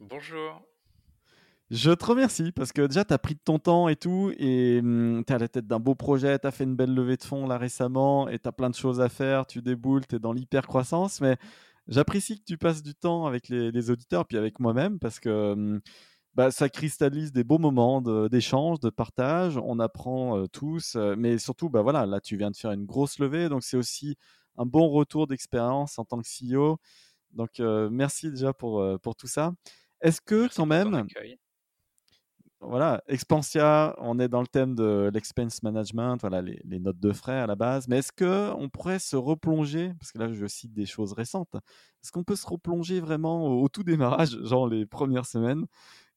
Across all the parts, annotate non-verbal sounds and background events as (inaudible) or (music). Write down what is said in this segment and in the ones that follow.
Bonjour. Je te remercie parce que déjà, tu as pris de ton temps et tout, et hum, tu es à la tête d'un beau projet, tu as fait une belle levée de fonds là récemment, et tu as plein de choses à faire, tu déboules, tu es dans l'hyper-croissance, mais j'apprécie que tu passes du temps avec les, auditeurs, puis avec moi-même, parce que hum, bah, ça cristallise des beaux moments d'échange, de, partage, on apprend euh, tous, euh, mais surtout, bah, voilà, là, tu viens de faire une grosse levée, donc c'est aussi un bon retour d'expérience en tant que CEO. Donc, euh, merci déjà pour, pour tout ça. Est-ce que quand même, voilà, Expansia, on est dans le thème de l'expense management, voilà, les, notes de frais à la base, mais est-ce que on pourrait se replonger, parce que là je cite des choses récentes, est-ce qu'on peut se replonger vraiment au, tout démarrage, genre les premières semaines,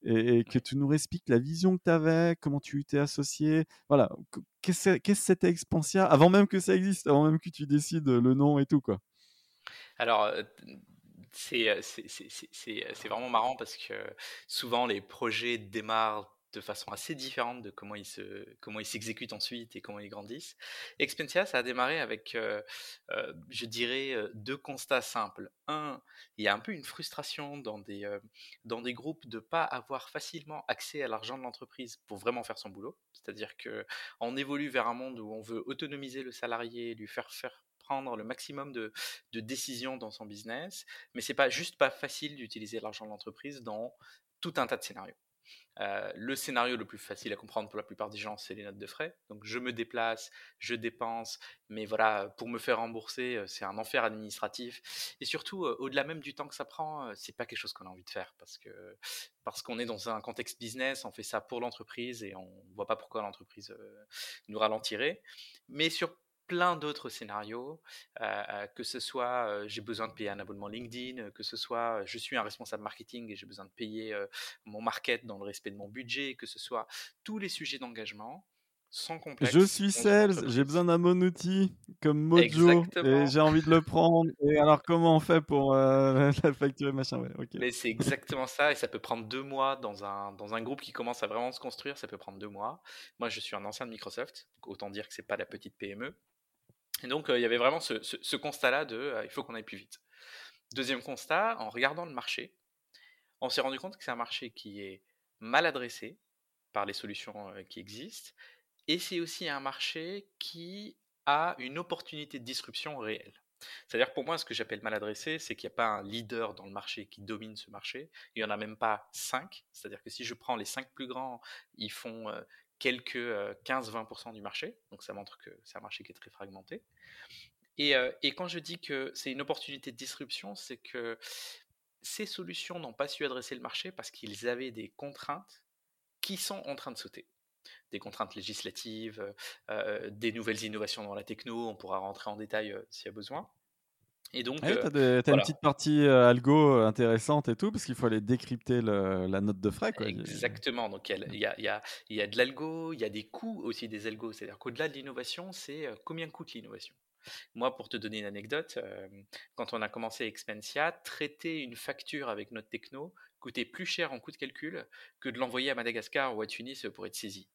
et, que tu nous expliques la vision que tu avais, comment tu t'es associé, voilà, qu'est-ce que c'était Expansia, avant même que ça existe, avant même que tu décides le nom et tout, quoi? Alors, c'est vraiment marrant parce que souvent les projets démarrent de façon assez différente de comment ils se comment ils s'exécutent ensuite et comment ils grandissent. Expensia, ça a démarré avec, je dirais, deux constats simples. Un, il y a un peu une frustration dans des dans des groupes de pas avoir facilement accès à l'argent de l'entreprise pour vraiment faire son boulot. C'est-à-dire que on évolue vers un monde où on veut autonomiser le salarié, lui faire faire prendre le maximum de, décisions dans son business, mais c'est pas juste pas facile d'utiliser l'argent de l'entreprise dans tout un tas de scénarios. Euh, le scénario le plus facile à comprendre pour la plupart des gens, c'est les notes de frais. Donc je me déplace, je dépense, mais voilà, pour me faire rembourser, euh, c'est un enfer administratif. Et surtout, euh, au-delà même du temps que ça prend, c'est pas quelque chose qu'on a envie de faire parce que parce qu'on est dans un contexte business, on fait ça pour l'entreprise et on voit pas pourquoi l'entreprise nous ralentirait. Mais sur plein d'autres scénarios, que ce soit j'ai besoin de payer un abonnement LinkedIn, que ce soit je suis un responsable marketing et j'ai besoin de payer mon market dans le respect de mon budget, que ce soit tous les sujets d'engagement sans complexe. Je suis sales, j'ai besoin d'un bon outil comme Mojo et j'ai envie de le prendre. Et alors comment on fait pour (laughs) la facturer machin? Ouais, Mais c'est exactement ça et ça peut prendre deux mois dans un, dans un groupe qui commence à vraiment se construire, ça peut prendre deux mois. Moi je suis un ancien de Microsoft, autant dire que c'est pas la petite PME. Et donc, il y avait vraiment ce, constat-là de il faut qu'on aille plus vite. Deuxième constat, en regardant le marché, on s'est rendu compte que c'est un marché qui est mal adressé par les solutions qui existent, et c'est aussi un marché qui a une opportunité de disruption réelle. C'est-à-dire pour moi, ce que j'appelle mal adressé, c'est qu'il n'y a pas un leader dans le marché qui domine ce marché. Il n'y en a même pas cinq. C'est-à-dire que si je prends les cinq plus grands, ils font quelques 15-20% du marché. Donc ça montre que c'est un marché qui est très fragmenté. Et, et quand je dis que c'est une opportunité de disruption, c'est que ces solutions n'ont pas su adresser le marché parce qu'ils avaient des contraintes qui sont en train de sauter. Des contraintes législatives, des nouvelles innovations dans la techno, on pourra rentrer en détail s'il y a besoin. Et donc, tu as, une petite partie algo intéressante et tout, parce qu'il faut aller décrypter la note de frais. Quoi. Exactement. Donc, il y a, de l'algo, il y a des coûts aussi des algos. C'est-à-dire qu'au-delà de l'innovation, c'est combien coûte l'innovation? Moi, pour te donner une anecdote, quand on a commencé Expensia, traiter une facture avec notre techno coûtait plus cher en coût de calcul que de l'envoyer à Madagascar ou à Tunis pour être saisi.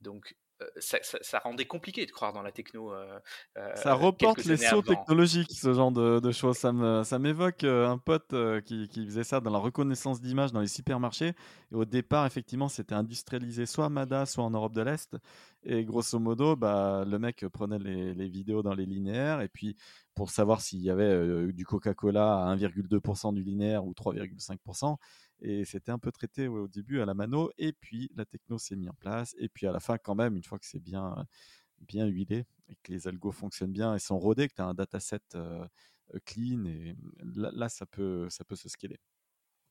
Donc, euh, ça, rendait compliqué de croire dans la techno. Euh, euh, ça reporte les sauts technologiques, ce genre de, choses. Ça m'évoque un pote qui, faisait ça dans la reconnaissance d'images dans les supermarchés. Et au départ, effectivement, c'était industrialisé soit à Mada, soit en Europe de l'Est. Et grosso modo, bah, le mec prenait les, les, vidéos dans les linéaires. Et puis, pour savoir s'il y avait du Coca-Cola à 1,2% du linéaire ou 3,5%, et c'était un peu traité au début à la mano. Et puis la techno s'est mise en place. Et puis à la fin, quand même, une fois que c'est bien, bien huilé et que les algos fonctionnent bien et sont rodés, que tu as un dataset clean, et là, ça, peut, ça peut se scaler.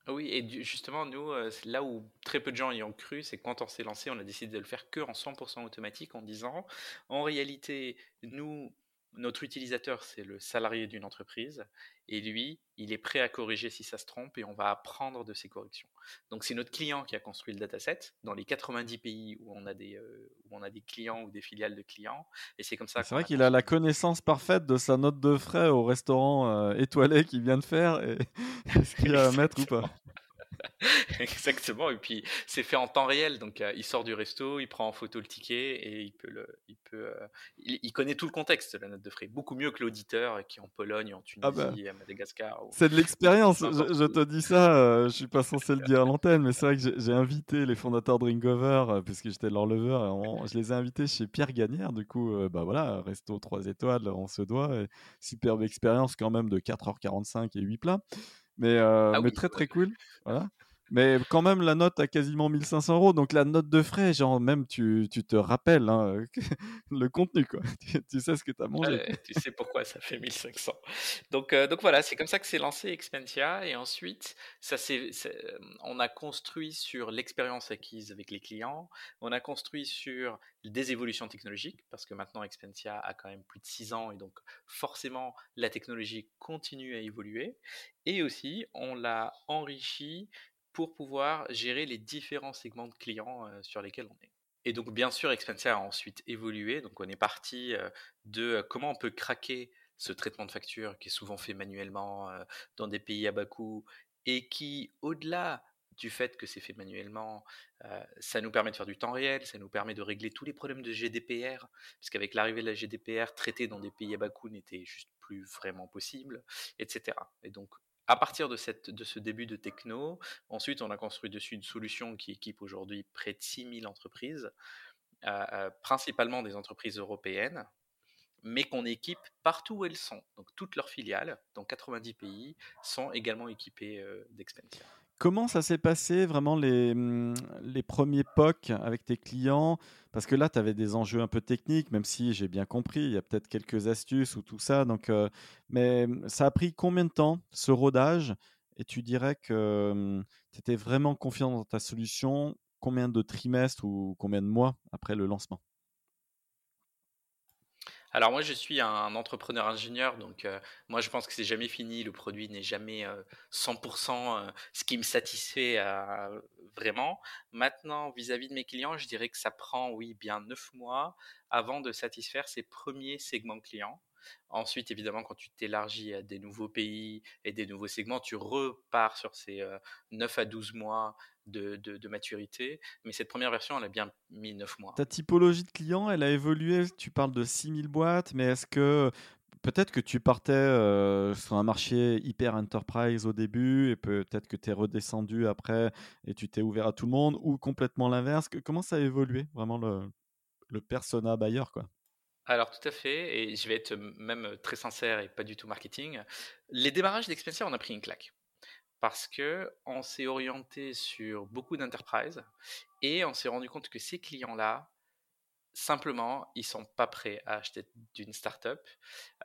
Oui, et justement, nous, là où très peu de gens y ont cru, c'est quand on s'est lancé, on a décidé de le faire que en 100% automatique en disant, en réalité, nous, notre utilisateur, c'est le salarié d'une entreprise, et lui, il est prêt à corriger si ça se trompe, et on va apprendre de ses corrections. Donc c'est notre client qui a construit le dataset dans les 90 pays où on a des, euh, où on a des clients ou des filiales de clients, et c'est comme ça. C'est vrai qu'il a la connaissance parfaite de sa note de frais au restaurant euh, étoilé qu'il vient de faire, et (laughs) ce qu'il a à mettre ou pas? (laughs) Exactement, et puis c'est fait en temps réel, donc euh, il sort du resto, il prend en photo le ticket et il peut, le, il, peut euh, il, connaît tout le contexte de la note de frais, beaucoup mieux que l'auditeur qui est en Pologne, en ah bah, Tunisie, à Madagascar. C'est de l'expérience, (laughs) je, te dis ça, euh, je suis pas censé le dire à l'antenne, mais c'est vrai que j'ai invité les fondateurs de Ringover, puisque j'étais leur lever, je les ai invités chez Pierre Gagnère, du coup, bah voilà, resto 3 étoiles, on se doit, superbe expérience quand même de 4h45 et 8 plats. Mais, ah mais très très cool. Voilà. Mais quand même, la note a quasiment 1500 euros. Donc la note de frais, genre même tu, tu te rappelles hein, (laughs) le contenu, quoi. (laughs) Tu, sais ce que tu as mangé. tu sais pourquoi ça fait 1500. Donc, euh, donc voilà, c'est comme ça que c'est lancé Expensia. Et ensuite, ça on a construit sur l'expérience acquise avec les clients. On a construit sur des évolutions technologiques, parce que maintenant Expensia a quand même plus de 6 ans. Et donc forcément, la technologie continue à évoluer. Et aussi, on l'a enrichi pour pouvoir gérer les différents segments de clients sur lesquels on est. Et donc, bien sûr, Expensia a ensuite évolué. Donc, on est parti de comment on peut craquer ce traitement de facture qui est souvent fait manuellement dans des pays à bas coût et qui, au-delà du fait que c'est fait manuellement, ça nous permet de faire du temps réel, ça nous permet de régler tous les problèmes de GDPR, parce qu'avec l'arrivée de la GDPR, traiter dans des pays à bas coût n'était juste plus vraiment possible, etc. Et donc, à partir de, ce début de techno, ensuite on a construit dessus une solution qui équipe aujourd'hui près de 6000 entreprises, principalement des entreprises européennes, mais qu'on équipe partout où elles sont. Donc toutes leurs filiales, dans 90 pays, sont également équipées euh. Comment ça s'est passé vraiment les, mmh, les premiers POC avec tes clients? Parce que là, tu avais des enjeux un peu techniques, même si j'ai bien compris, il y a peut-être quelques astuces ou tout ça. Donc, euh, mais mmh, ça a pris combien de temps ce rodage? Et tu dirais que mmh, tu étais vraiment confiant dans ta solution Combien de trimestres ou combien de mois après le lancement? Alors moi, je suis un entrepreneur ingénieur, donc euh, moi, je pense que c'est jamais fini. Le produit n'est jamais 100% euh, euh, ce qui me satisfait vraiment. Maintenant, vis-à-vis de mes clients, je dirais que ça prend, oui, bien neuf mois avant de satisfaire ses premiers segments clients. Ensuite, évidemment, quand tu t'élargis à des nouveaux pays et des nouveaux segments, tu repars sur ces 9 à 12 mois de, maturité. Mais cette première version, elle a bien mis 9 mois. Ta typologie de client, elle a évolué? Tu parles de 6000 boîtes, mais est-ce que peut-être que tu partais euh, sur un marché hyper enterprise au début et peut-être que tu es redescendu après et tu t'es ouvert à tout le monde ou complètement l'inverse? Comment ça a évolué vraiment le, le persona buyer quoi? Alors tout à fait, et je vais être même très sincère et pas du tout marketing. Les démarrages d'Expensia, on a pris une claque parce que on s'est orienté sur beaucoup d'enterprises et on s'est rendu compte que ces clients-là, simplement, ils sont pas prêts à acheter d'une startup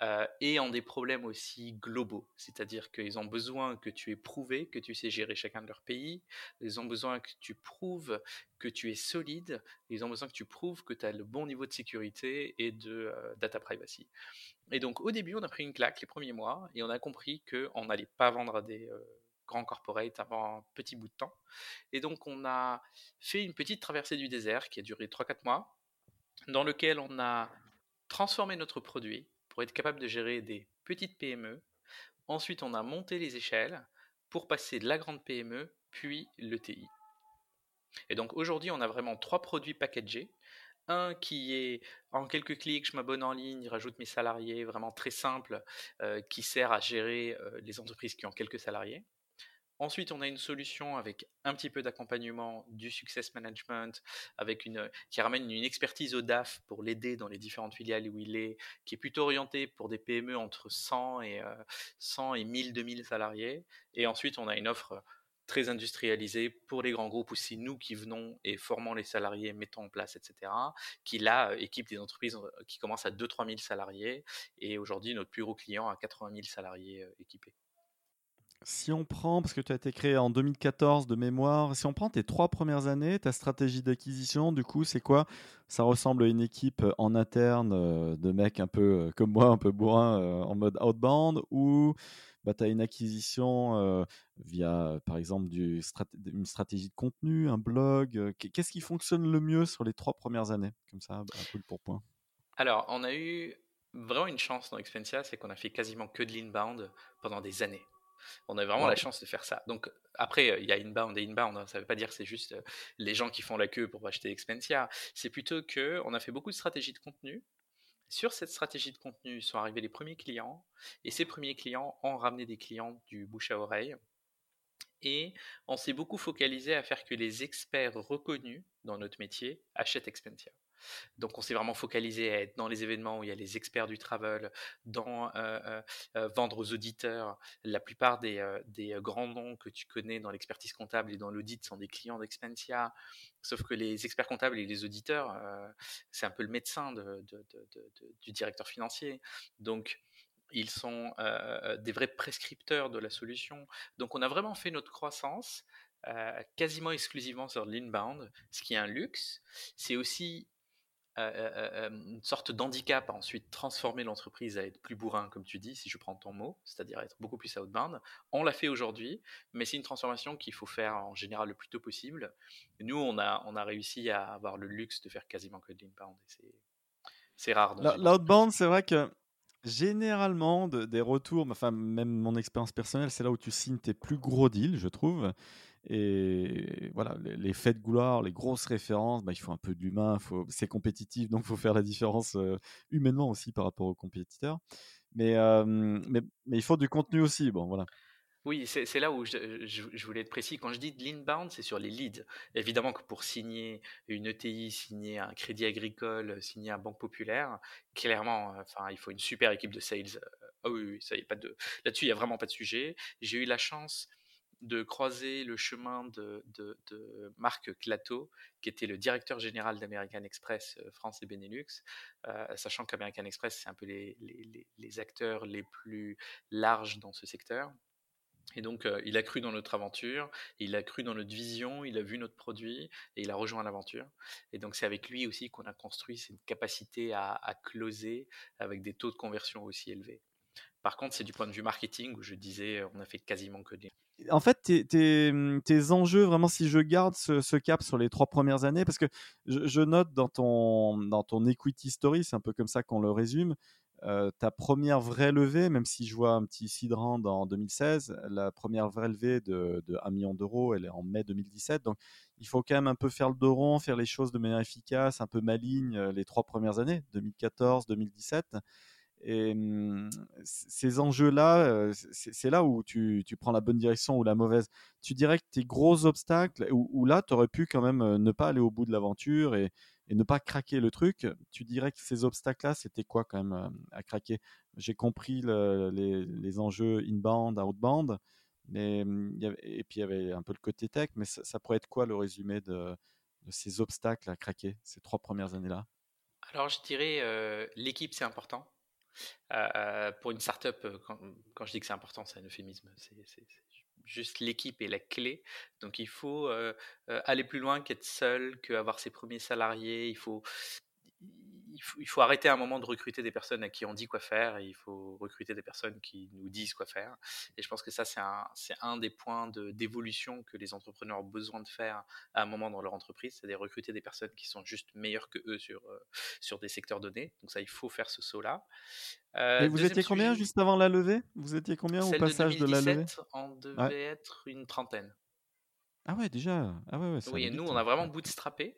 euh, et ont des problèmes aussi globaux. C'est-à-dire qu'ils ont besoin que tu aies prouvé que tu sais gérer chacun de leurs pays. Ils ont besoin que tu prouves que tu es solide. Ils ont besoin que tu prouves que tu as le bon niveau de sécurité et de euh, data privacy. Et donc, au début, on a pris une claque les premiers mois et on a compris qu'on n'allait pas vendre à des... Euh, grand corporate avant un petit bout de temps. Et donc, on a fait une petite traversée du désert qui a duré 3-4 mois, dans lequel on a transformé notre produit pour être capable de gérer des petites PME. Ensuite, on a monté les échelles pour passer de la grande PME, puis l'ETI. Et donc aujourd'hui, on a vraiment trois produits packagés. Un qui est en quelques clics, je m'abonne en ligne, rajoute mes salariés, vraiment très simple, euh, qui sert à gérer euh, les entreprises qui ont quelques salariés. Ensuite, on a une solution avec un petit peu d'accompagnement, du success management, avec une, qui ramène une expertise au DAF pour l'aider dans les différentes filiales où il est, qui est plutôt orienté pour des PME entre 100 et, 100 et 1000, 2000 salariés. Et ensuite, on a une offre très industrialisée pour les grands groupes aussi nous qui venons et formons les salariés, mettons en place, etc., qui là équipe des entreprises qui commencent à 2-3 000 salariés et aujourd'hui notre plus gros client a 80 000 salariés équipés. Si on prend, parce que tu as été créé en 2014 de mémoire, si on prend tes trois premières années, ta stratégie d'acquisition, du coup, c'est quoi? Ça ressemble à une équipe en interne euh, de mecs un peu euh, comme moi, un peu bourrin, euh, en mode outbound, ou bah, tu as une acquisition via, par exemple, du une stratégie de contenu, un blog. Qu'est-ce qui fonctionne le mieux sur les trois premières années? Comme ça, un peu pour point. Alors, on a eu vraiment une chance dans Expensia, c'est qu'on a fait quasiment que de l'inbound pendant des années. On a vraiment la chance de faire ça. Donc après, il y a inbound et inbound. Hein. Ça ne veut pas dire que c'est juste euh, les gens qui font la queue pour acheter Expensia. C'est plutôt que on a fait beaucoup de stratégies de contenu. Sur cette stratégie de contenu sont arrivés les premiers clients et ces premiers clients ont ramené des clients du bouche à oreille. Et on s'est beaucoup focalisé à faire que les experts reconnus dans notre métier achètent Expensia. Donc on s'est vraiment focalisé à être dans les événements où il y a les experts du travel, dans euh, euh, euh, vendre aux auditeurs. La plupart des, grands noms que tu connais dans l'expertise comptable et dans l'audit sont des clients d'Expensia. Sauf que les experts comptables et les auditeurs, c'est un peu le médecin du directeur financier. Donc ils sont des vrais prescripteurs de la solution. Donc on a vraiment fait notre croissance quasiment exclusivement sur l'inbound, ce qui est un luxe. C'est aussi une sorte d'handicap à ensuite transformer l'entreprise à être plus bourrin, comme tu dis, si je prends ton mot, c'est-à-dire être beaucoup plus outbound. On l'a fait aujourd'hui, mais c'est une transformation qu'il faut faire en général le plus tôt possible. Nous, on a, on a réussi à avoir le luxe de faire quasiment que de l'inbound, c'est rare. L'outbound, c'est vrai que généralement, des retours, enfin, même mon expérience personnelle, c'est là où tu signes tes plus gros deals, je trouve. Et voilà, les, faits de gloire, les grosses références, bah, il faut un peu d'humain, c'est compétitif, donc il faut faire la différence humainement aussi par rapport aux compétiteurs. Mais, mais, mais, il faut du contenu aussi. Bon, voilà. Oui, c'est là où je, voulais être précis. Quand je dis de l'inbound, c'est sur les leads. Évidemment que pour signer une ETI, signer un crédit agricole, signer un banque populaire, clairement, enfin, il faut une super équipe de sales. Ah oui, ça y est pas de là-dessus, il y a vraiment pas de sujet. J'ai eu la chance de croiser le chemin de, Marc Clateau, qui était le directeur général d'American Express euh, France et Benelux, euh, sachant qu'American Express, c'est un peu les, acteurs les plus larges dans ce secteur. Et donc, euh, il a cru dans notre aventure, il a cru dans notre vision, il a vu notre produit et il a rejoint l'aventure. Et donc, c'est avec lui aussi qu'on a construit cette capacité à, à closer avec des taux de conversion aussi élevés. Par contre, c'est du point de vue marketing où je disais, on a fait quasiment que des en fait, tes, enjeux, vraiment, si je garde ce, cap sur les trois premières années, parce que je, note dans ton, dans ton equity story, c'est un peu comme ça qu'on le résume, euh, ta première vraie levée, même si je vois un petit sidrand en 2016, la première vraie levée de, de 1 million d'euros, elle est en mai 2017. Donc, il faut quand même un peu faire le dos rond, faire les choses de manière efficace, un peu maligne euh, les trois premières années, 2014, 2017. Et mmh, ces enjeux-là, c'est là où tu, prends la bonne direction ou la mauvaise. Tu dirais que tes gros obstacles, où, là, tu aurais pu quand même ne pas aller au bout de l'aventure et, ne pas craquer le truc, tu dirais que ces obstacles-là, c'était quoi quand même à craquer? J'ai compris les, enjeux inbound, outbound, mais, mmh, et puis il y avait un peu le côté tech, mais ça, pourrait être quoi le résumé de, de ces obstacles à craquer ces trois premières années-là? Alors je dirais l'équipe c'est important. Euh, pour une startup, euh, quand, quand je dis que c'est important, c'est un euphémisme. C'est juste l'équipe est la clé. Donc il faut euh, aller plus loin qu'être seul, qu'avoir ses premiers salariés. Il faut, il faut, arrêter à un moment de recruter des personnes à qui on dit quoi faire et il faut recruter des personnes qui nous disent quoi faire. Et je pense que ça, c'est un, un, des points d'évolution que les entrepreneurs ont besoin de faire à un moment dans leur entreprise, c'est de recruter des personnes qui sont juste meilleures que eux sur, euh, sur des secteurs donnés. Donc ça, il faut faire ce saut-là. Euh, et vous étiez combien juste avant la levée? Vous étiez combien au passage de, la levée? On devait être une trentaine. Ah ouais, déjà. Ah ouais, ouais, oui, et nous, on a vraiment bootstrappé.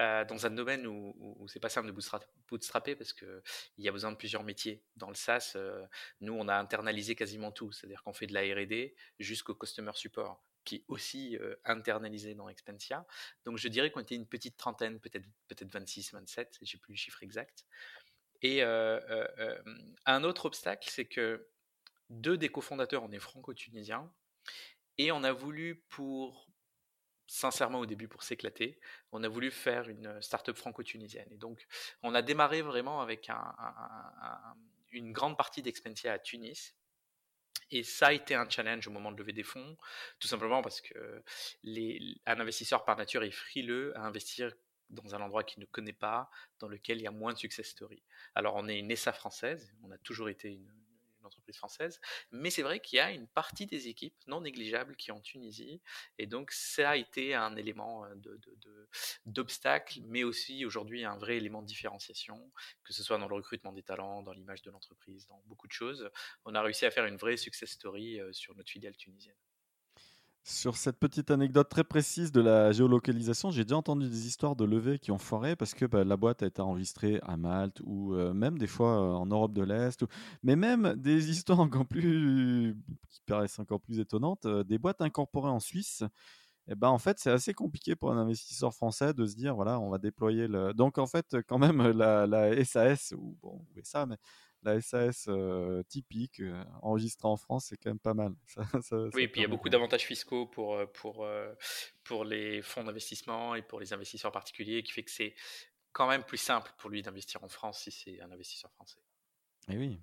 Euh, dans un domaine où, où, c'est pas simple de bootstrapper parce qu'il y a besoin de plusieurs métiers. Dans le SaaS, euh, nous, on a internalisé quasiment tout, c'est-à-dire qu'on fait de la R&D jusqu'au customer support qui est aussi euh, internalisé dans Expensia. Donc je dirais qu'on était une petite trentaine, peut-être peut-être 26, 27, j'ai plus le chiffre exact. Et un autre obstacle, c'est que deux des cofondateurs, on est franco-tunisiens, et on a voulu pour sincèrement au début pour s'éclater. On a voulu faire une start-up franco-tunisienne. Et donc, on a démarré vraiment avec une grande partie d'Expensia à Tunis. Et ça a été un challenge au moment de lever des fonds, tout simplement parce que un investisseur par nature est frileux à investir dans un endroit qu'il ne connaît pas, dans lequel il y a moins de success story. Alors on est une ESA française, on a toujours été une, entreprise française, mais c'est vrai qu'il y a une partie des équipes non négligeables qui est en Tunisie, et donc ça a été un élément euh, d'obstacle, mais aussi aujourd'hui un vrai élément de différenciation, que ce soit dans le recrutement des talents, dans l'image de l'entreprise, dans beaucoup de choses. On a réussi à faire une vraie success story euh, sur notre filiale tunisienne. Sur cette petite anecdote très précise de la géolocalisation, j'ai déjà entendu des histoires de levées qui ont foiré parce que bah, la boîte a été enregistrée à Malte ou euh, même des fois euh, en Europe de l'Est, mais même des (laughs) histoires encore plus qui paraissent encore plus étonnantes, euh, des boîtes incorporées en Suisse. Et eh ben en fait, c'est assez compliqué pour un investisseur français de se dire voilà, on va déployer. Donc en fait, quand même la, SAS ou bon, ça, mais la SAS typique, enregistrée en France, c'est quand même pas mal. oui, et puis il y a beaucoup d'avantages fiscaux pour, pour, pour les fonds d'investissement et pour les investisseurs particuliers, qui fait que c'est quand même plus simple pour lui d'investir en France si c'est un investisseur français. Et eh oui.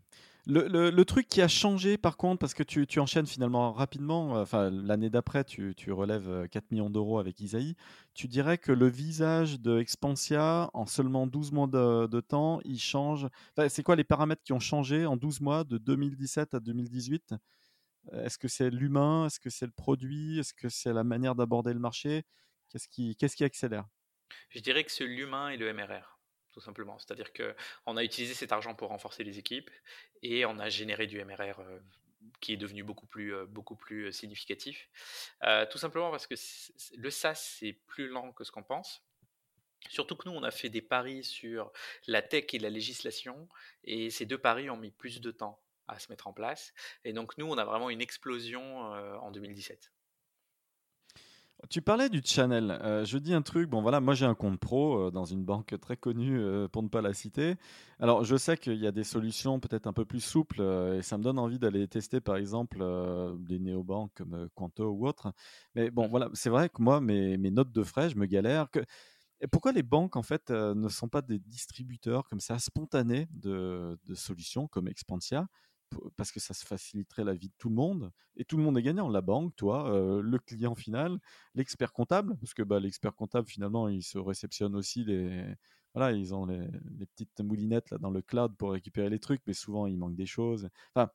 Le, truc qui a changé, par contre, parce que tu, enchaînes finalement rapidement, euh, enfin l'année d'après, tu, relèves 4 euh, millions d'euros avec Isaïe, tu dirais que le visage de Expansia, en seulement 12 mois de, temps, il change. c'est quoi les paramètres qui ont changé en 12 mois, de 2017 à 2018 Est-ce que c'est l'humain? Est-ce que c'est le produit? Est-ce que c'est la manière d'aborder le marché? Qu'est-ce qui, qu'est-ce qui accélère? Je dirais que c'est l'humain et le MRR tout simplement. C'est-à-dire qu'on a utilisé cet argent pour renforcer les équipes et on a généré du MRR euh, qui est devenu beaucoup plus, euh, euh, significatif. tout simplement parce que le SaaS, c'est plus lent que ce qu'on pense. Surtout que nous, on a fait des paris sur la tech et la législation, et ces deux paris ont mis plus de temps à se mettre en place. Et donc nous, on a vraiment une explosion en 2017. Tu parlais du channel. Euh, je dis un truc. Bon, voilà, moi j'ai un compte pro euh, dans une banque très connue, euh, pour ne pas la citer. Alors, je sais qu'il y a des solutions peut-être un peu plus souples et ça me donne envie d'aller tester, par exemple, des néobanques comme Quanto ou autre. Mais bon, voilà, c'est vrai que moi, mes, mes, notes de frais, je me galère. Et pourquoi les banques, en fait, ne sont pas des distributeurs comme ça, spontanés de, de solutions comme Expansia? Parce que ça se faciliterait la vie de tout le monde et tout le monde est gagnant. La banque, toi, euh, le client final, l'expert comptable, parce que bah, l'expert comptable finalement il se réceptionne aussi les voilà ils ont les, petites moulinettes là dans le cloud pour récupérer les trucs, mais souvent il manque des choses. Enfin,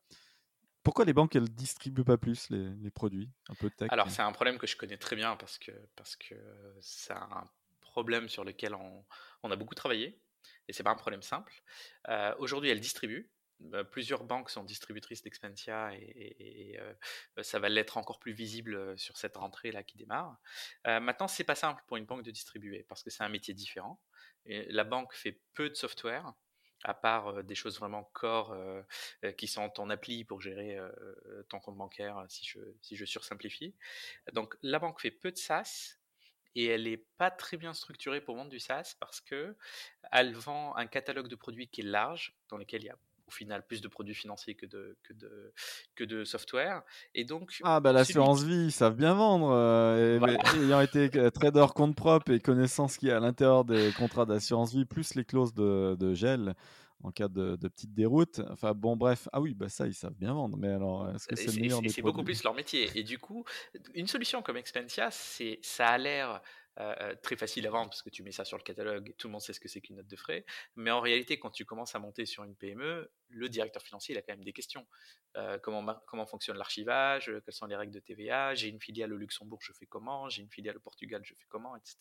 pourquoi les banques elles distribuent pas plus les, produits un peu tech Alors c'est un problème que je connais très bien parce que parce que c'est un problème sur lequel on, on a beaucoup travaillé et c'est pas un problème simple. Euh, aujourd'hui, elles distribuent plusieurs banques sont distributrices d'Expensia et, euh, bah, ça va l'être encore plus visible euh, sur cette rentrée là qui démarre. Euh, maintenant, c'est pas simple pour une banque de distribuer parce que c'est un métier différent. La banque fait peu de software, à part des choses vraiment core qui sont ton appli pour gérer ton compte bancaire, si je, si je sursimplifie. Donc la banque fait peu de SaaS et elle n'est pas très bien structurée pour vendre du SaaS parce que elle vend un catalogue de produits qui est large, dans lequel il y a au final plus de produits financiers que de, que de, que de software. Et donc, ah, bah l'assurance vie, ils savent bien vendre. Euh, ayant été (laughs) trader compte propre et connaissant ce qu'il y a à l'intérieur des contrats d'assurance vie, plus les clauses de, de gel en cas de, de, petite déroute. Enfin bon, bref. Ah oui, bah ça, ils savent bien vendre. Mais alors, est-ce que c'est le meilleur C'est beaucoup plus leur métier. Et du coup, une solution comme Expensia, c'est ça a l'air euh, euh, très facile à vendre parce que tu mets ça sur le catalogue, tout le monde sait ce que c'est qu'une note de frais. Mais en réalité, quand tu commences à monter sur une PME, le directeur financier a quand même des questions. Euh, comment, comment fonctionne l'archivage Quelles sont les règles de TVA J'ai une filiale au Luxembourg, je fais comment J'ai une filiale au Portugal, je fais comment Etc.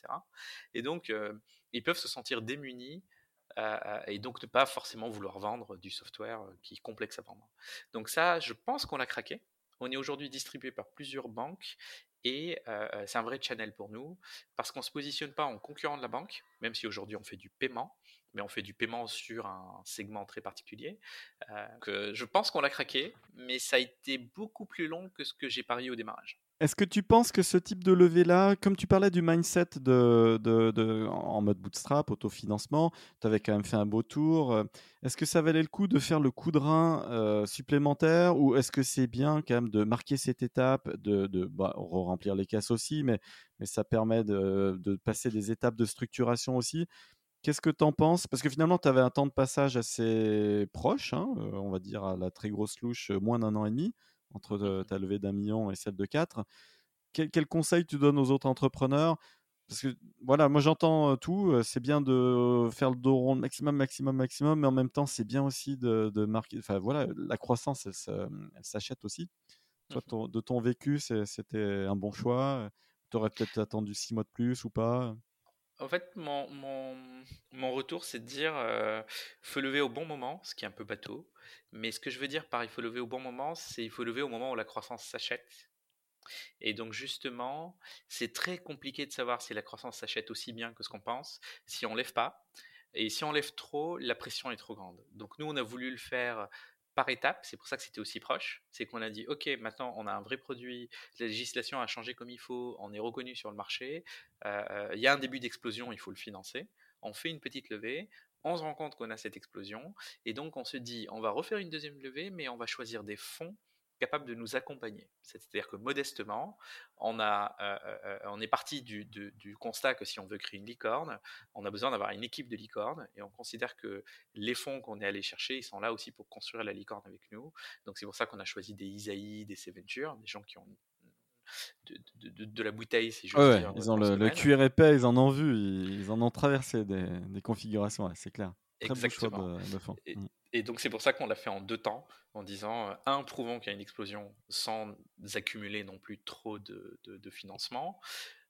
Et donc, ils peuvent se sentir démunis et donc ne pas forcément vouloir vendre du software qui est complexe à vendre. Donc ça, je pense qu'on l'a craqué. On est aujourd'hui distribué par plusieurs banques et c'est un vrai channel pour nous parce qu'on ne se positionne pas en concurrent de la banque, même si aujourd'hui on fait du paiement, mais on fait du paiement sur un segment très particulier. je pense qu'on l'a craqué, mais ça a été beaucoup plus long que ce que j'ai parié au démarrage. Est-ce que tu penses que ce type de levée-là, comme tu parlais du mindset de, en mode bootstrap, autofinancement, tu avais quand même fait un beau tour, euh, est-ce que ça valait le coup de faire le coup de rein euh, supplémentaire ou est-ce que c'est bien quand même de marquer cette étape, de, de bah, remplir les caisses aussi, mais, ça permet de, de passer des étapes de structuration aussi. Qu'est-ce que tu en penses? Parce que finalement, tu avais un temps de passage assez proche, hein, euh, on va dire à la très grosse louche, moins d'un an et demi entre ta levée d'un million et celle de 4. Quel, quel conseil tu donnes aux autres entrepreneurs? Parce que voilà, moi j'entends tout. C'est bien de faire le dos rond maximum, maximum, maximum, mais en même temps, c'est bien aussi de, de, marquer. Enfin voilà, la croissance, elle, s'achète aussi. Toi, mmh de ton vécu, c'était un bon choix? Tu aurais peut-être attendu six mois de plus ou pas? En fait, mon, retour, c'est de dire il faut lever au bon moment, ce qui est un peu bateau. Mais ce que je veux dire par il faut lever au bon moment, c'est il faut lever au moment où la croissance s'achète et donc justement, c'est très compliqué de savoir si la croissance s'achète aussi bien que ce qu'on pense si on lève pas. Et si on lève trop, la pression est trop grande. Donc nous, on a voulu le faire par étapes, c'est pour ça que c'était aussi proche. C'est qu'on a dit, OK, maintenant on a un vrai produit, la législation a changé comme il faut, on est reconnu sur le marché, euh, il y a un début d'explosion, il faut le financer. On fait une petite levée, on se rend compte qu'on a cette explosion, et donc on se dit, on va refaire une deuxième levée, mais on va choisir des fonds capable de nous accompagner. C'est-à-dire que modestement, on, a, euh, euh, euh, on est parti du, constat que si on veut créer une licorne, on a besoin d'avoir une équipe de licornes et on considère que les fonds qu'on est allé chercher, ils sont là aussi pour construire la licorne avec nous. Donc c'est pour ça qu'on a choisi des Isaïe, des Seventure, des gens qui ont de, la bouteille, si je veux dire. Ils ont le, le, cuir épais, ils en ont vu, ils, en ont traversé des, configurations, c'est clair. Très Exactement. de, fond. Mm. Et donc c'est pour ça qu'on l'a fait en deux temps, en disant, euh, un, prouvons qu'il y a une explosion sans accumuler non plus trop de, financement.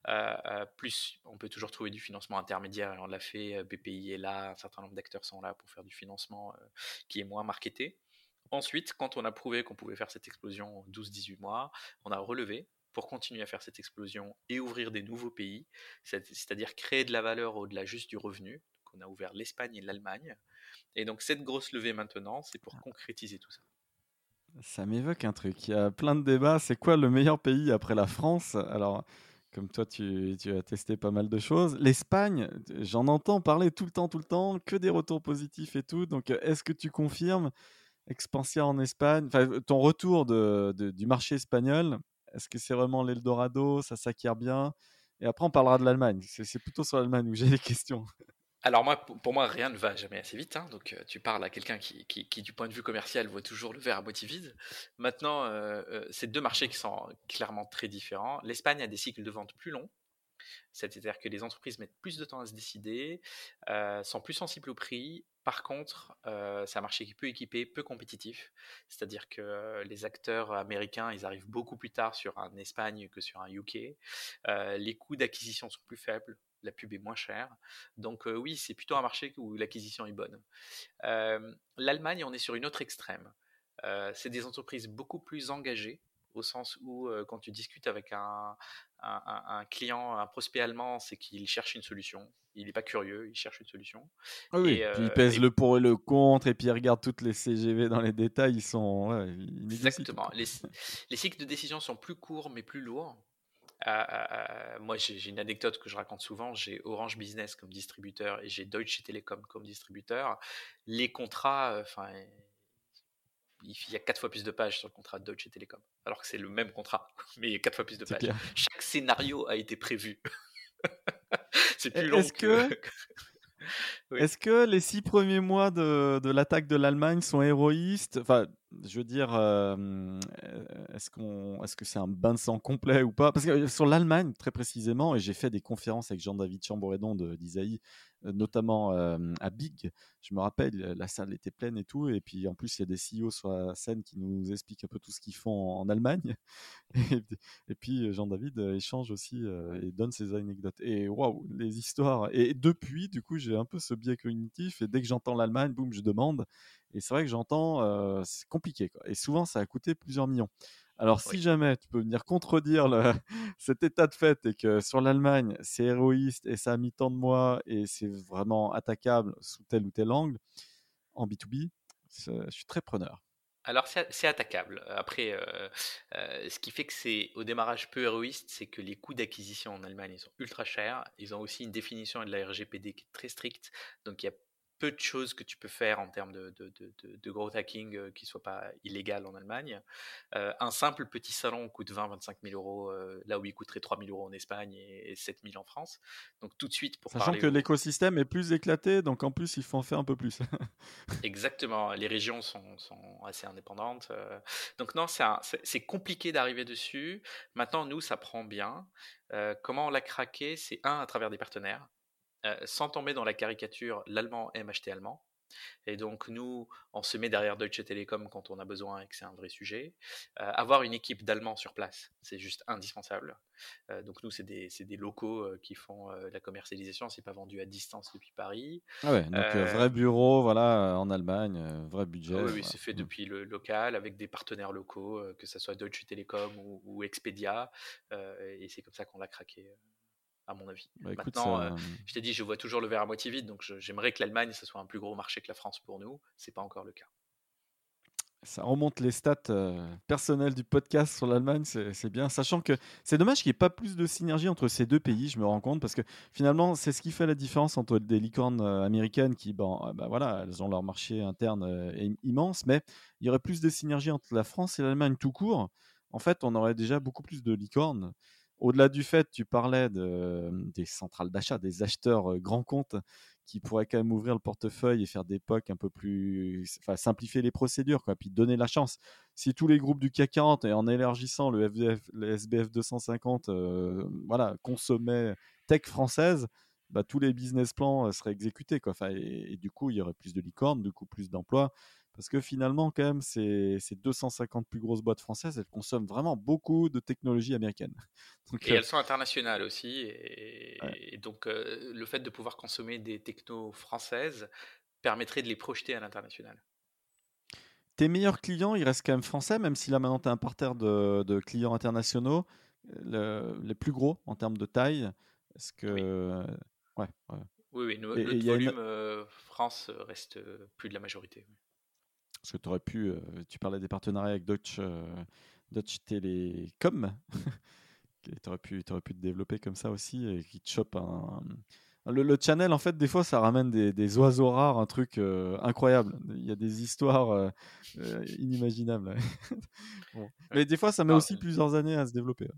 Euh, euh, plus, on peut toujours trouver du financement intermédiaire et on l'a fait. BPI est là, un certain nombre d'acteurs sont là pour faire du financement qui est moins marketé. Ensuite, quand on a prouvé qu'on pouvait faire cette explosion en 12-18 mois, on a relevé pour continuer à faire cette explosion et ouvrir des nouveaux pays, c'est-à-dire créer de la valeur au-delà juste du revenu. on a ouvert l'Espagne et l'Allemagne. Et donc cette grosse levée maintenant, c'est pour concrétiser tout ça. Ça m'évoque un truc. Il y a plein de débats. C'est quoi le meilleur pays après la France? Alors, comme toi, tu, as testé pas mal de choses. L'Espagne, j'en entends parler tout le temps, tout le temps, que des retours positifs et tout. Donc, est-ce que tu confirmes Expansia en Espagne, ton retour de, du marché espagnol, est-ce que c'est vraiment l'Eldorado? Ça s'acquiert bien? Et après, on parlera de l'Allemagne. C'est plutôt sur l'Allemagne où j'ai des questions. (laughs) Alors moi, pour moi, rien ne va jamais assez vite. Hein. donc euh, tu parles à quelqu'un qui, du point de vue commercial, voit toujours le verre à moitié vide. Maintenant, euh, euh, c'est deux marchés qui sont clairement très différents. L'Espagne a des cycles de vente plus longs. C'est-à-dire que les entreprises mettent plus de temps à se décider, sont plus sensibles au prix. Par contre, c'est un marché qui est peu équipé, peu compétitif. C'est-à-dire que les acteurs américains, ils arrivent beaucoup plus tard sur un Espagne que sur un UK. les coûts d'acquisition sont plus faibles la pub est moins chère. Donc oui, c'est plutôt un marché où l'acquisition est bonne. L'Allemagne, on est sur une autre extrême. c'est des entreprises beaucoup plus engagées, au sens où quand tu discutes avec un, client, un prospect allemand, c'est qu'il cherche une solution. Il n'est pas curieux, il cherche une solution. Ah oui, puis il pèse le pour et le contre, et puis il regarde toutes les CGV dans les détails, ils sont... Exactement. Les, les cycles de décision sont plus courts, mais plus lourds. Euh, euh, euh, moi, j'ai une anecdote que je raconte souvent. J'ai Orange Business comme distributeur et j'ai Deutsche Telekom comme distributeur. Les contrats, enfin, il y a quatre fois plus de pages sur le contrat de Deutsche Telekom, alors que c'est le même contrat, (laughs) mais il y a quatre fois plus de pages. Chaque scénario a été prévu. (laughs) c'est plus long que... (laughs) Est-ce que les six premiers mois de, de l'attaque de l'Allemagne sont héroïstes? Enfin, je veux dire, euh, est-ce qu'on, est-ce que c'est un bain de sang complet ou pas? Parce que sur l'Allemagne, très précisément, et j'ai fait des conférences avec Jean-David Chamboredon d'Isaïe euh, notamment à Big. Je me rappelle, la salle était pleine et tout. Et puis en plus, il y a des CEO sur la scène qui nous expliquent un peu tout ce qu'ils font en, Allemagne. (laughs) Et, puis Jean-David échange aussi et donne ses anecdotes. Et waouh, les histoires. Et depuis, du coup, j'ai un peu ce biais cognitif. Et dès que j'entends l'Allemagne, boum, je demande. Et c'est vrai que j'entends, c'est compliqué. Et souvent, ça a coûté plusieurs millions. Alors, si jamais tu peux venir contredire (laughs) cet état de fait et que sur l'Allemagne, c'est héroïste et ça a mis tant de mois et c'est vraiment attaquable sous tel ou tel angle, en B2B, je suis très preneur. Alors, c'est attaquable. Après, euh, euh, ce qui fait que c'est au démarrage peu héroïste, c'est que les coûts d'acquisition en Allemagne ils sont ultra chers. Ils ont aussi une définition de la RGPD qui est très stricte. Donc, il y a peu de choses que tu peux faire en termes de, de, de, de growth hacking euh, qui ne soit pas illégal en Allemagne. Euh, un simple petit salon coûte 20-25 000 euros, euh, là où il coûterait 3 000 euros en Espagne et, 7 000 en France. Donc tout de suite, pour Sachant que l'écosystème est plus éclaté, donc en plus, il faut en faire un peu plus. (laughs) Exactement, les régions sont, sont assez indépendantes. donc non, c'est compliqué d'arriver dessus. Maintenant, nous, ça prend bien. comment on l'a craqué? C'est un, à travers des partenaires. Euh, sans tomber dans la caricature, l'allemand aime acheter allemand. Et donc, nous, on se met derrière Deutsche Telekom quand on a besoin et que c'est un vrai sujet. Euh, avoir une équipe d'Allemands sur place, c'est juste indispensable. Euh, donc, nous, c'est des, des, locaux qui font la commercialisation. C'est pas vendu à distance depuis Paris. Ah ouais, donc vrai bureau, voilà, en Allemagne, vrai budget. oui, c'est fait mmh. depuis le local avec des partenaires locaux, que ce soit Deutsche Telekom ou, ou Expedia. et c'est comme ça qu'on l'a craqué à mon avis. Bah, Maintenant, euh, je t'ai dit, je vois toujours le verre à moitié vide, donc j'aimerais que l'Allemagne, ce soit un plus gros marché que la France pour nous. C'est pas encore le cas. Ça remonte les stats euh, personnelles du podcast sur l'Allemagne, c'est bien. Sachant que c'est dommage qu'il n'y ait pas plus de synergie entre ces deux pays, je me rends compte, parce que finalement, c'est ce qui fait la différence entre des licornes euh, américaines qui, bah voilà, elles ont leur marché interne immense, mais il y aurait plus de synergie entre la France et l'Allemagne tout court. En fait, on aurait déjà beaucoup plus de licornes au-delà du fait, tu parlais de, des centrales d'achat, des acheteurs grands comptes qui pourraient quand même ouvrir le portefeuille et faire des POC un peu plus, enfin simplifier les procédures, puis donner la chance. Si tous les groupes du CAC 40 et en élargissant le, le SBF 250, voilà, consommaient tech française, bah, tous les business plans seraient exécutés, quoi. et, et, du coup, il y aurait plus de licornes, du coup plus d'emplois. Parce que finalement, quand même, ces, ces 250 plus grosses boîtes françaises, elles consomment vraiment beaucoup de technologies américaines. (laughs) et elles sont internationales aussi. Et, donc, le fait de pouvoir consommer des technos françaises permettrait de les projeter à l'international. Tes meilleurs clients, ils restent quand même français, même si là maintenant tu as un parterre de, de clients internationaux, les plus gros en termes de taille. Est-ce que. Oui. Ouais, oui, oui, le volume France reste plus de la majorité. Parce que tu aurais pu, euh, tu parlais des partenariats avec Deutsche, euh, Deutsche Telekom, (laughs) tu aurais, pu, aurais pu te développer comme ça aussi et qui te chope un. Le, channel, en fait, des fois, ça ramène des, oiseaux rares, un truc euh, incroyable. Il y a des histoires inimaginables. (laughs) Mais des fois, ça met aussi plusieurs années à se développer.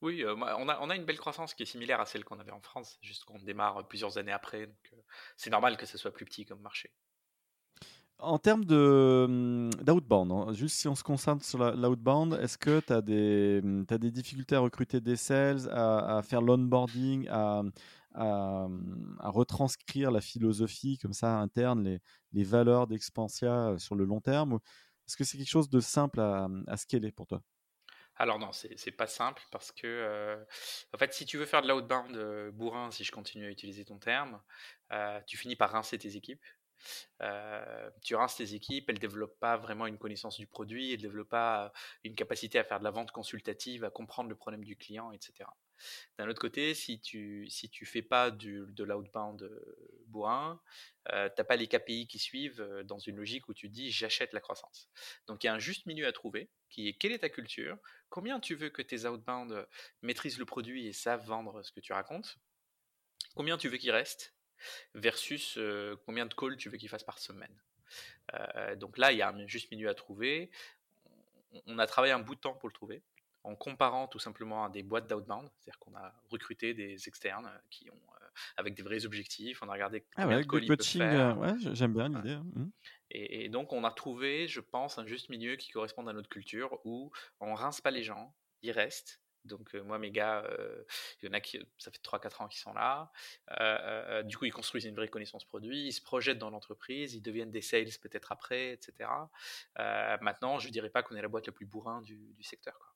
Oui, on, a, on a une belle croissance qui est similaire à celle qu'on avait en France, juste qu'on démarre plusieurs années après. Donc, c'est normal que ce soit plus petit comme marché. En termes hum, d'outbound, hein, juste si on se concentre sur l'outbound, est-ce que tu as, hum, as des difficultés à recruter des sales, à, faire l'onboarding, à, à, retranscrire la philosophie comme ça interne, les, les valeurs d'Expansia euh, sur le long terme Est-ce que c'est quelque chose de simple à, à scaler pour toi? Alors non, c'est pas simple parce que, euh, en fait, si tu veux faire de l'outbound euh, bourrin, si je continue à utiliser ton terme, tu finis par rincer tes équipes euh, tu rinces tes équipes, elles ne développent pas vraiment une connaissance du produit, elles ne développent pas une capacité à faire de la vente consultative, à comprendre le problème du client, etc. D'un autre côté, si tu si tu fais pas du, de l'outbound euh, bourrin, euh, tu n'as pas les KPI qui suivent euh, dans une logique où tu dis j'achète la croissance. Donc il y a un juste milieu à trouver qui est quelle est ta culture, combien tu veux que tes outbound maîtrisent le produit et savent vendre ce que tu racontes, combien tu veux qu'ils restent? Versus combien de calls tu veux qu'il fasse par semaine. donc là, il y a un juste milieu à trouver. On a travaillé un bout de temps pour le trouver en comparant tout simplement à des boîtes d'outbound, c'est-à-dire qu'on a recruté des externes qui ont avec des vrais objectifs, on a regardé ah combien de calls coaching, ouais, j'aime bien l'idée. Hein. Mmh. Et, et, donc on a trouvé, je pense, un juste milieu qui correspond à notre culture où on rince pas les gens, ils restent, donc moi, mes gars, il y en a qui, ça fait 3-4 ans qu'ils sont là. du coup, ils construisent une vraie connaissance produit, ils se projettent dans l'entreprise, ils deviennent des sales peut-être après, etc. maintenant, je ne dirais pas qu'on est la boîte la plus bourrin du, secteur. Quoi.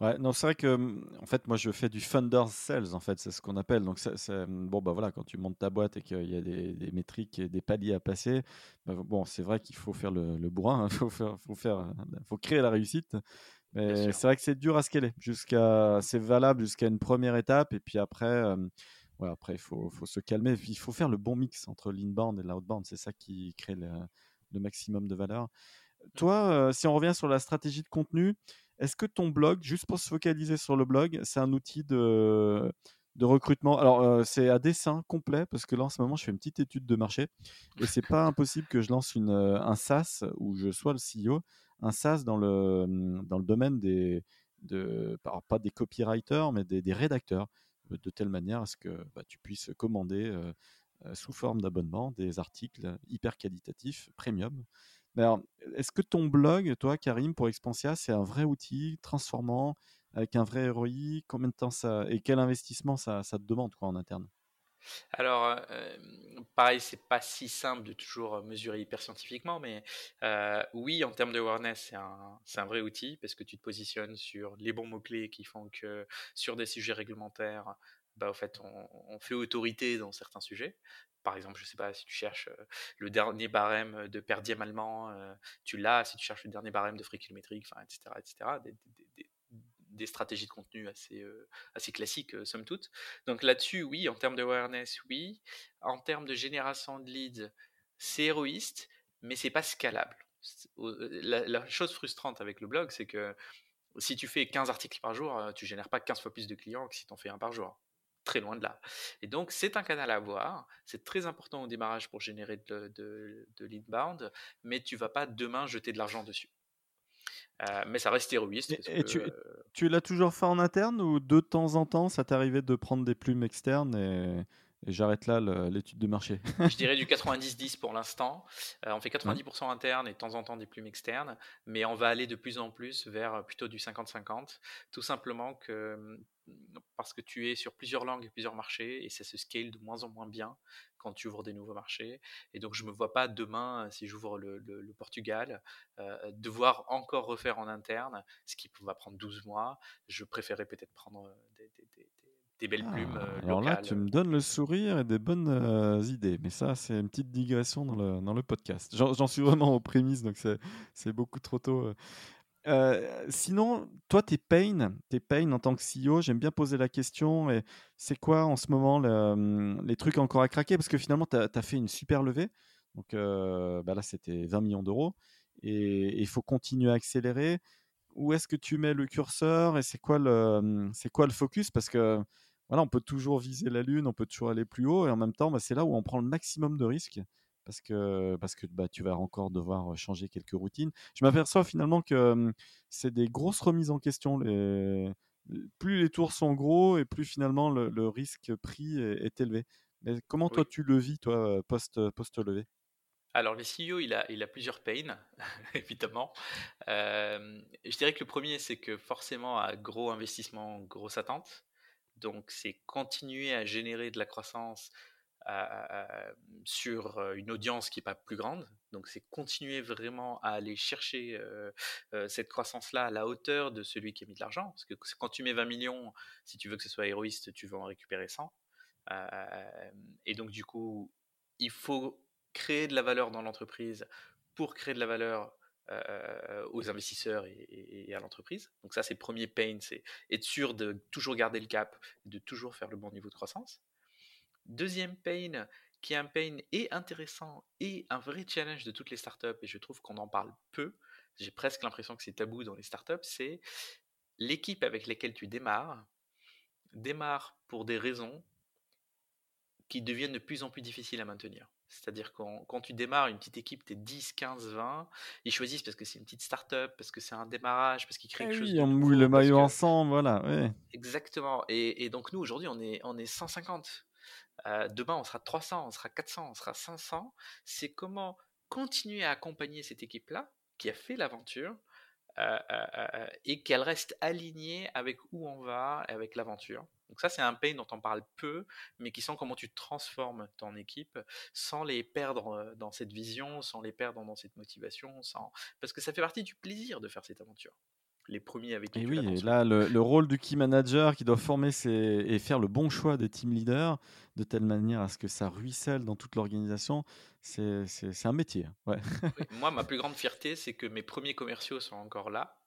Ouais, non, c'est vrai que mmh, en fait, moi, je fais du funder sales, en fait, c'est ce qu'on appelle. Donc, mmh, bon, bah voilà, quand tu montes ta boîte et qu'il y a des, métriques et des paliers à passer, bah, bon, c'est vrai qu'il faut faire le, bourrin, (laughs) il faire, faut faire, faut créer la réussite. Mais c'est vrai que c'est dur à scaler. Jusqu'à, c'est valable jusqu'à une première étape. Et puis après, euh, après il faut, faut, se calmer. il faut faire le bon mix entre l'inbound et l'outbound. C'est ça qui crée le, le, maximum de valeur. Mmh. Toi, euh, si on revient sur la stratégie de contenu, est-ce que ton blog, juste pour se focaliser sur le blog, c'est un outil de, de recrutement? Alors, c'est à dessin complet parce que là, en ce moment, je fais une petite étude de marché et c'est pas impossible que je lance une, un SaaS où je sois le CEO, un SaaS dans le, mmh, dans le domaine des, de, pas des copywriters, mais des, rédacteurs, de telle manière à ce que bah, tu puisses commander sous forme d'abonnement des articles hyper qualitatifs, premium. Est-ce que ton blog, toi, Karim, pour Expansia, c'est un vrai outil transformant avec un vrai ROI Combien de temps ça et quel investissement ça, ça te demande quoi en interne? Alors, pareil, c'est pas si simple de toujours mesurer hyper scientifiquement, mais oui, en termes de awareness, c'est un, vrai outil parce que tu te positionnes sur les bons mots-clés qui font que sur des sujets réglementaires, bah, au fait, on, fait autorité dans certains sujets. Par exemple, je sais pas, si tu cherches le dernier barème de per diem allemand, tu l'as. Si tu cherches le dernier barème de frais kilométriques, etc., etc., des stratégies de contenu assez, euh, classiques, euh, somme toute. Donc là-dessus, oui, en termes de awareness, oui. En termes de génération de leads, c'est héroïste, mais c'est pas scalable. Euh, la, chose frustrante avec le blog, c'est que si tu fais 15 articles par jour, tu génères pas 15 fois plus de clients que si tu en fais un par jour. Très loin de là. Et donc, c'est un canal à avoir. C'est très important au démarrage pour générer de, de, de mais tu vas pas demain jeter de l'argent dessus. Euh, mais ça reste héroïste. Et, tu, tu l'as toujours fait en interne ou de temps en temps ça t'arrivait de prendre des plumes externes et, j'arrête là l'étude de marché Je dirais du 90-10 pour l'instant. Euh, on fait 90% interne et de temps en temps des plumes externes, mais on va aller de plus en plus vers plutôt du 50-50. Tout simplement que parce que tu es sur plusieurs langues et plusieurs marchés et ça se scale de moins en moins bien quand tu ouvres des nouveaux marchés. Et donc, je ne me vois pas demain, si j'ouvre le, Portugal, euh, devoir encore refaire en interne, ce qui va prendre 12 mois. Je préférais peut-être prendre euh, des, belles ah, plumes. Euh, alors là, tu me donnes le sourire et des bonnes idées. Mais ça, c'est une petite digression dans le, dans le podcast. J'en suis vraiment aux prémices, donc c'est beaucoup trop tôt. Euh, sinon, toi, tes pains, tes pains en tant que CEO, j'aime bien poser la question. Et c'est quoi en ce moment hum, les trucs encore à craquer? Parce que finalement, tu as, fait une super levée. Donc euh, bah là, c'était 20 millions d'euros. Et il faut continuer à accélérer. Où est-ce que tu mets le curseur et c'est quoi le, hum, c'est quoi le focus? Parce que voilà, on peut toujours viser la lune, on peut toujours aller plus haut. Et en même temps, bah, c'est là où on prend le maximum de risques parce que, parce que bah, tu vas encore devoir changer quelques routines. Je m'aperçois finalement que c'est des grosses remises en question. Les... Plus les tours sont gros et plus finalement le, risque pris est, élevé. Mais comment toi tu le vis, toi, post, post-levé alors, le CEO, il a, il a plusieurs pains, (laughs) évidemment. je dirais que le premier, c'est que forcément, à gros investissement, grosse attente. Donc, c'est continuer à générer de la croissance sur une audience qui n'est pas plus grande. Donc c'est continuer vraiment à aller chercher cette croissance-là à la hauteur de celui qui a mis de l'argent. Parce que quand tu mets 20 millions, si tu veux que ce soit héroïste, tu veux en récupérer 100. et donc du coup, il faut créer de la valeur dans l'entreprise pour créer de la valeur aux investisseurs et, à l'entreprise. Donc ça, c'est le premier pain, c'est être sûr de toujours garder le cap, de toujours faire le bon niveau de croissance. Deuxième pain, qui est un pain et intéressant et un vrai challenge de toutes les startups, et je trouve qu'on en parle peu, j'ai presque l'impression que c'est tabou dans les startups, c'est l'équipe avec laquelle tu démarres, démarre pour des raisons qui deviennent de plus en plus difficiles à maintenir. C'est-à-dire quand, quand tu démarres une petite équipe, tu es 10, 15, 20, ils choisissent parce que c'est une petite start-up, parce que c'est un démarrage, parce qu'ils créent eh quelque chose de on mouille le maillot ensemble, voilà. Exactement. Et, et, donc nous, aujourd'hui, on est, on est 150 demain, on sera 300, on sera 400, on sera 500. C'est comment continuer à accompagner cette équipe-là qui a fait l'aventure et qu'elle reste alignée avec où on va, et avec l'aventure. Donc ça, c'est un pain dont on parle peu, mais qui sont comment tu transformes ton équipe sans les perdre dans cette vision, sans les perdre dans cette motivation, sans... parce que ça fait partie du plaisir de faire cette aventure les premiers avec qui Et oui, et là, le, rôle du key manager qui doit former ses, et faire le bon choix des team leaders de telle manière à ce que ça ruisselle dans toute l'organisation, c'est un métier. Hein, ouais. moi, ma plus grande fierté, c'est que mes premiers commerciaux sont encore là.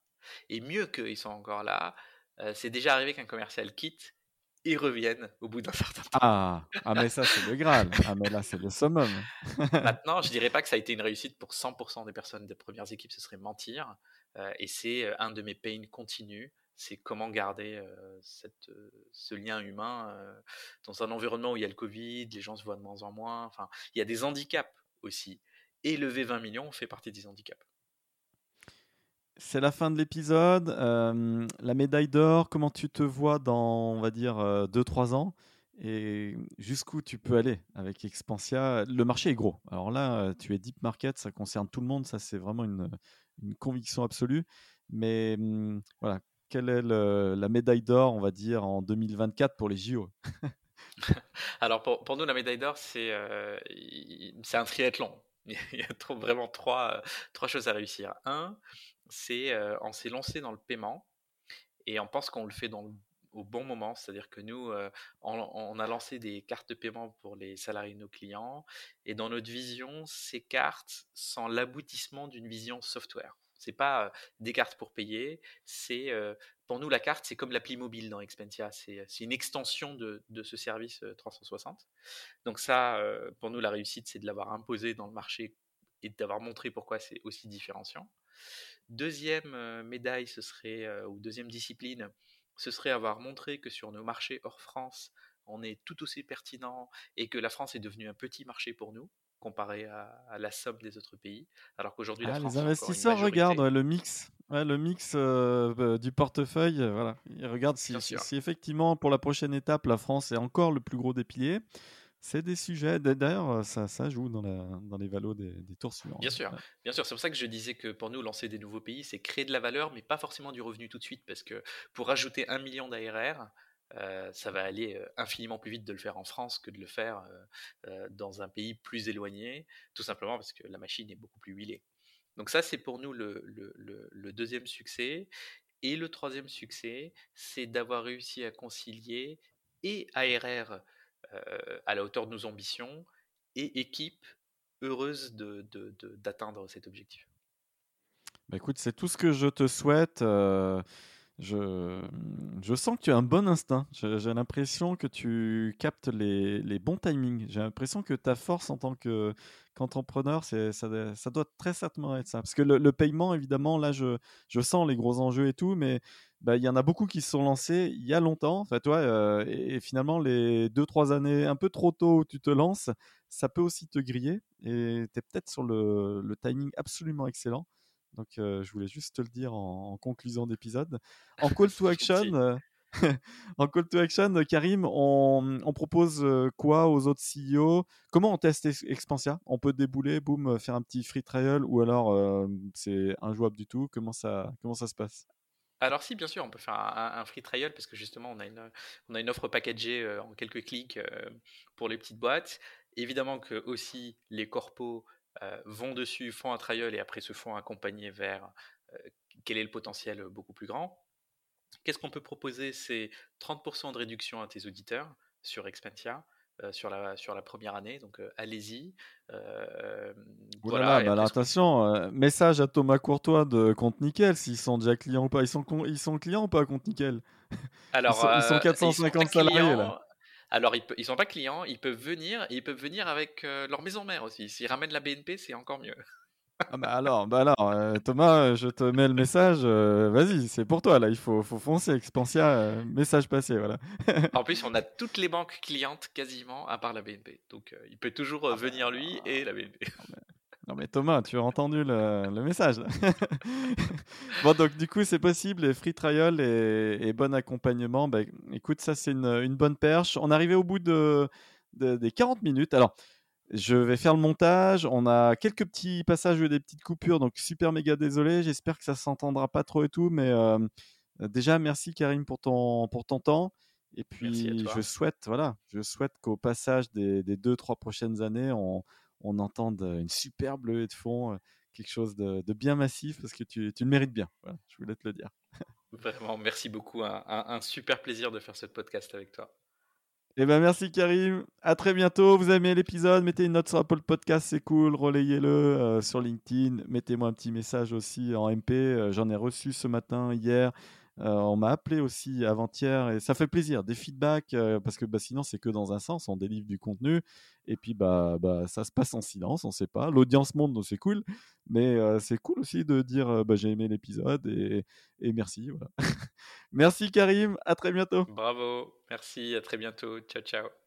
Et mieux qu'ils sont encore là, euh, c'est déjà arrivé qu'un commercial quitte et revienne au bout d'un (laughs) certain temps. Ah, ah mais ça c'est le Graal. Ah mais là c'est le summum. (laughs) Maintenant, je dirais pas que ça a été une réussite pour 100% des personnes des premières équipes, ce serait mentir. Euh, et c'est euh, un de mes pains continus, c'est comment garder cette, ce lien humain dans un environnement où il y a le Covid, les gens se voient de moins en moins. Enfin, il y a des handicaps aussi. Et lever 20 millions fait partie des handicaps. C'est la fin de l'épisode. la médaille d'or, comment tu te vois dans, on va dire, 2-3 ans et jusqu'où tu peux aller avec Expansia Le marché est gros. Alors là, tu es deep market, ça concerne tout le monde, ça c'est vraiment une, conviction absolue. Mais voilà, quelle est la médaille d'or, on va dire, en 2024 pour les JO (laughs) Alors pour, nous, la médaille d'or, c'est c'est un triathlon. (laughs) Il y a vraiment trois, trois choses à réussir. Un, c'est on s'est lancé dans le paiement et on pense qu'on le fait dans au bon moment, c'est-à-dire que nous, on, a lancé des cartes de paiement pour les salariés de nos clients, et dans notre vision, ces cartes sont l'aboutissement d'une vision software. C'est pas des cartes pour payer, c'est pour nous la carte, c'est comme l'appli mobile dans Expensia, c'est une extension de, de, ce service 360. Donc ça, pour nous, la réussite, c'est de l'avoir imposé dans le marché et d'avoir montré pourquoi c'est aussi différenciant. Deuxième médaille, ce serait, ou deuxième discipline, ce serait avoir montré que sur nos marchés hors France, on est tout aussi pertinent et que la France est devenue un petit marché pour nous comparé à, la somme des autres pays. Alors qu'aujourd'hui, ah, les investisseurs regardent le mix, le mix bah, du portefeuille. voilà, ils regardent si, si, effectivement pour la prochaine étape, la France est encore le plus gros des piliers. C'est des sujets, d'ailleurs, euh, ça, ça joue dans, la, dans les valos des, tours suivants. Bien sûr, bien sûr. C'est pour ça que je disais que pour nous, lancer des nouveaux pays, c'est créer de la valeur, mais pas forcément du revenu tout de suite, parce que pour ajouter un million d'ARR, euh, ça va aller euh, infiniment plus vite de le faire en France que de le faire dans un pays plus éloigné, tout simplement parce que la machine est beaucoup plus huilée. Donc ça, c'est pour nous le, le, le, deuxième succès. Et le troisième succès, c'est d'avoir réussi à concilier et ARR euh, à la hauteur de nos ambitions et équipe heureuse d'atteindre de, cet objectif. Bah écoute, c'est tout ce que je te souhaite. Euh, je, je, sens que tu as un bon instinct. J'ai l'impression que tu captes les, les bons timings. J'ai l'impression que ta force en tant qu'entrepreneur, ça, ça, doit très certainement être ça. Parce que le, le paiement, évidemment, là, je, je, sens les gros enjeux et tout, mais bah, il y en a beaucoup qui se sont lancés il y a longtemps. fait toi, euh, et, finalement, les deux, trois années un peu trop tôt où tu te lances, ça peut aussi te griller. Et tu es peut-être sur le, le, timing absolument excellent. Donc, euh, je voulais juste te le dire en, conclusion d'épisode. En call (laughs) to action, (laughs) en call to action, Karim, on, on propose quoi aux autres CEO Comment on teste Expansia On peut débouler, boum, faire un petit free trial ou alors c'est injouable du tout? Comment ça, comment ça se passe? Alors si, bien sûr, on peut faire un, free trial parce que justement, on a une, offre packagée euh, en quelques clics euh, pour les petites boîtes. Évidemment que aussi les corpos euh, vont dessus, font un trial et après se font accompagner vers quel est le potentiel beaucoup plus grand. Qu'est-ce qu'on peut proposer? C'est 30% de réduction à tes auditeurs sur Expentia. Euh, sur, la, sur la première année. Donc euh, allez-y. Euh, voilà, bah, attention, message à Thomas Courtois de Compte Nickel, s'ils sont déjà clients ou pas. Ils sont, ils sont clients ou pas Compte Nickel? Alors, ils sont, 450 salariés là. Alors, ils ne sont pas clients, ils peuvent venir, ils peuvent venir avec leur maison mère aussi. S'ils ramènent la BNP, c'est encore mieux. Ah bah alors, bah alors euh, Thomas, je te mets le message. Euh, vas-y, c'est pour toi là. Il faut, faut foncer. Expansia, euh, message passé, voilà. (laughs) en plus, on a toutes les banques clientes quasiment, à part la BNP. Donc, il peut toujours ah venir bah, lui et la BNP. Non mais Thomas, tu as entendu le, message. (laughs) bon donc du coup c'est possible, les free trial et, bon accompagnement. Bah, écoute, ça c'est une, une, bonne perche. On est arrivé au bout de, des 40 minutes. Alors je vais faire le montage. On a quelques petits passages des petites coupures, donc super méga désolé. J'espère que ça s'entendra pas trop et tout, mais euh, déjà merci Karim pour ton pour ton temps. Et puis je souhaite voilà, je souhaite qu'au passage des, des, deux trois prochaines années, on, on entende une superbe levée de fond, euh, quelque chose de, bien massif parce que tu, tu le mérites bien. je voulais te le dire. Vraiment, merci beaucoup. un super plaisir de faire ce podcast avec toi. Eh ben merci Karim, à très bientôt. Vous aimez l'épisode, mettez une note sur Apple Podcast, c'est cool, relayez-le euh, sur LinkedIn, mettez-moi un petit message aussi en MP, euh, j'en ai reçu ce matin, hier, on m'a appelé aussi avant-hier et ça fait plaisir, des feedbacks parce que bah, sinon c'est que dans un sens, on délivre du contenu et puis bah, bah ça se passe en silence, on sait pas. L'audience monte donc c'est cool, mais c'est cool aussi de dire bah, j'ai aimé l'épisode et, et, merci. Voilà. (laughs) Merci Karim, à très bientôt. Bravo, merci, à très bientôt. Ciao, ciao.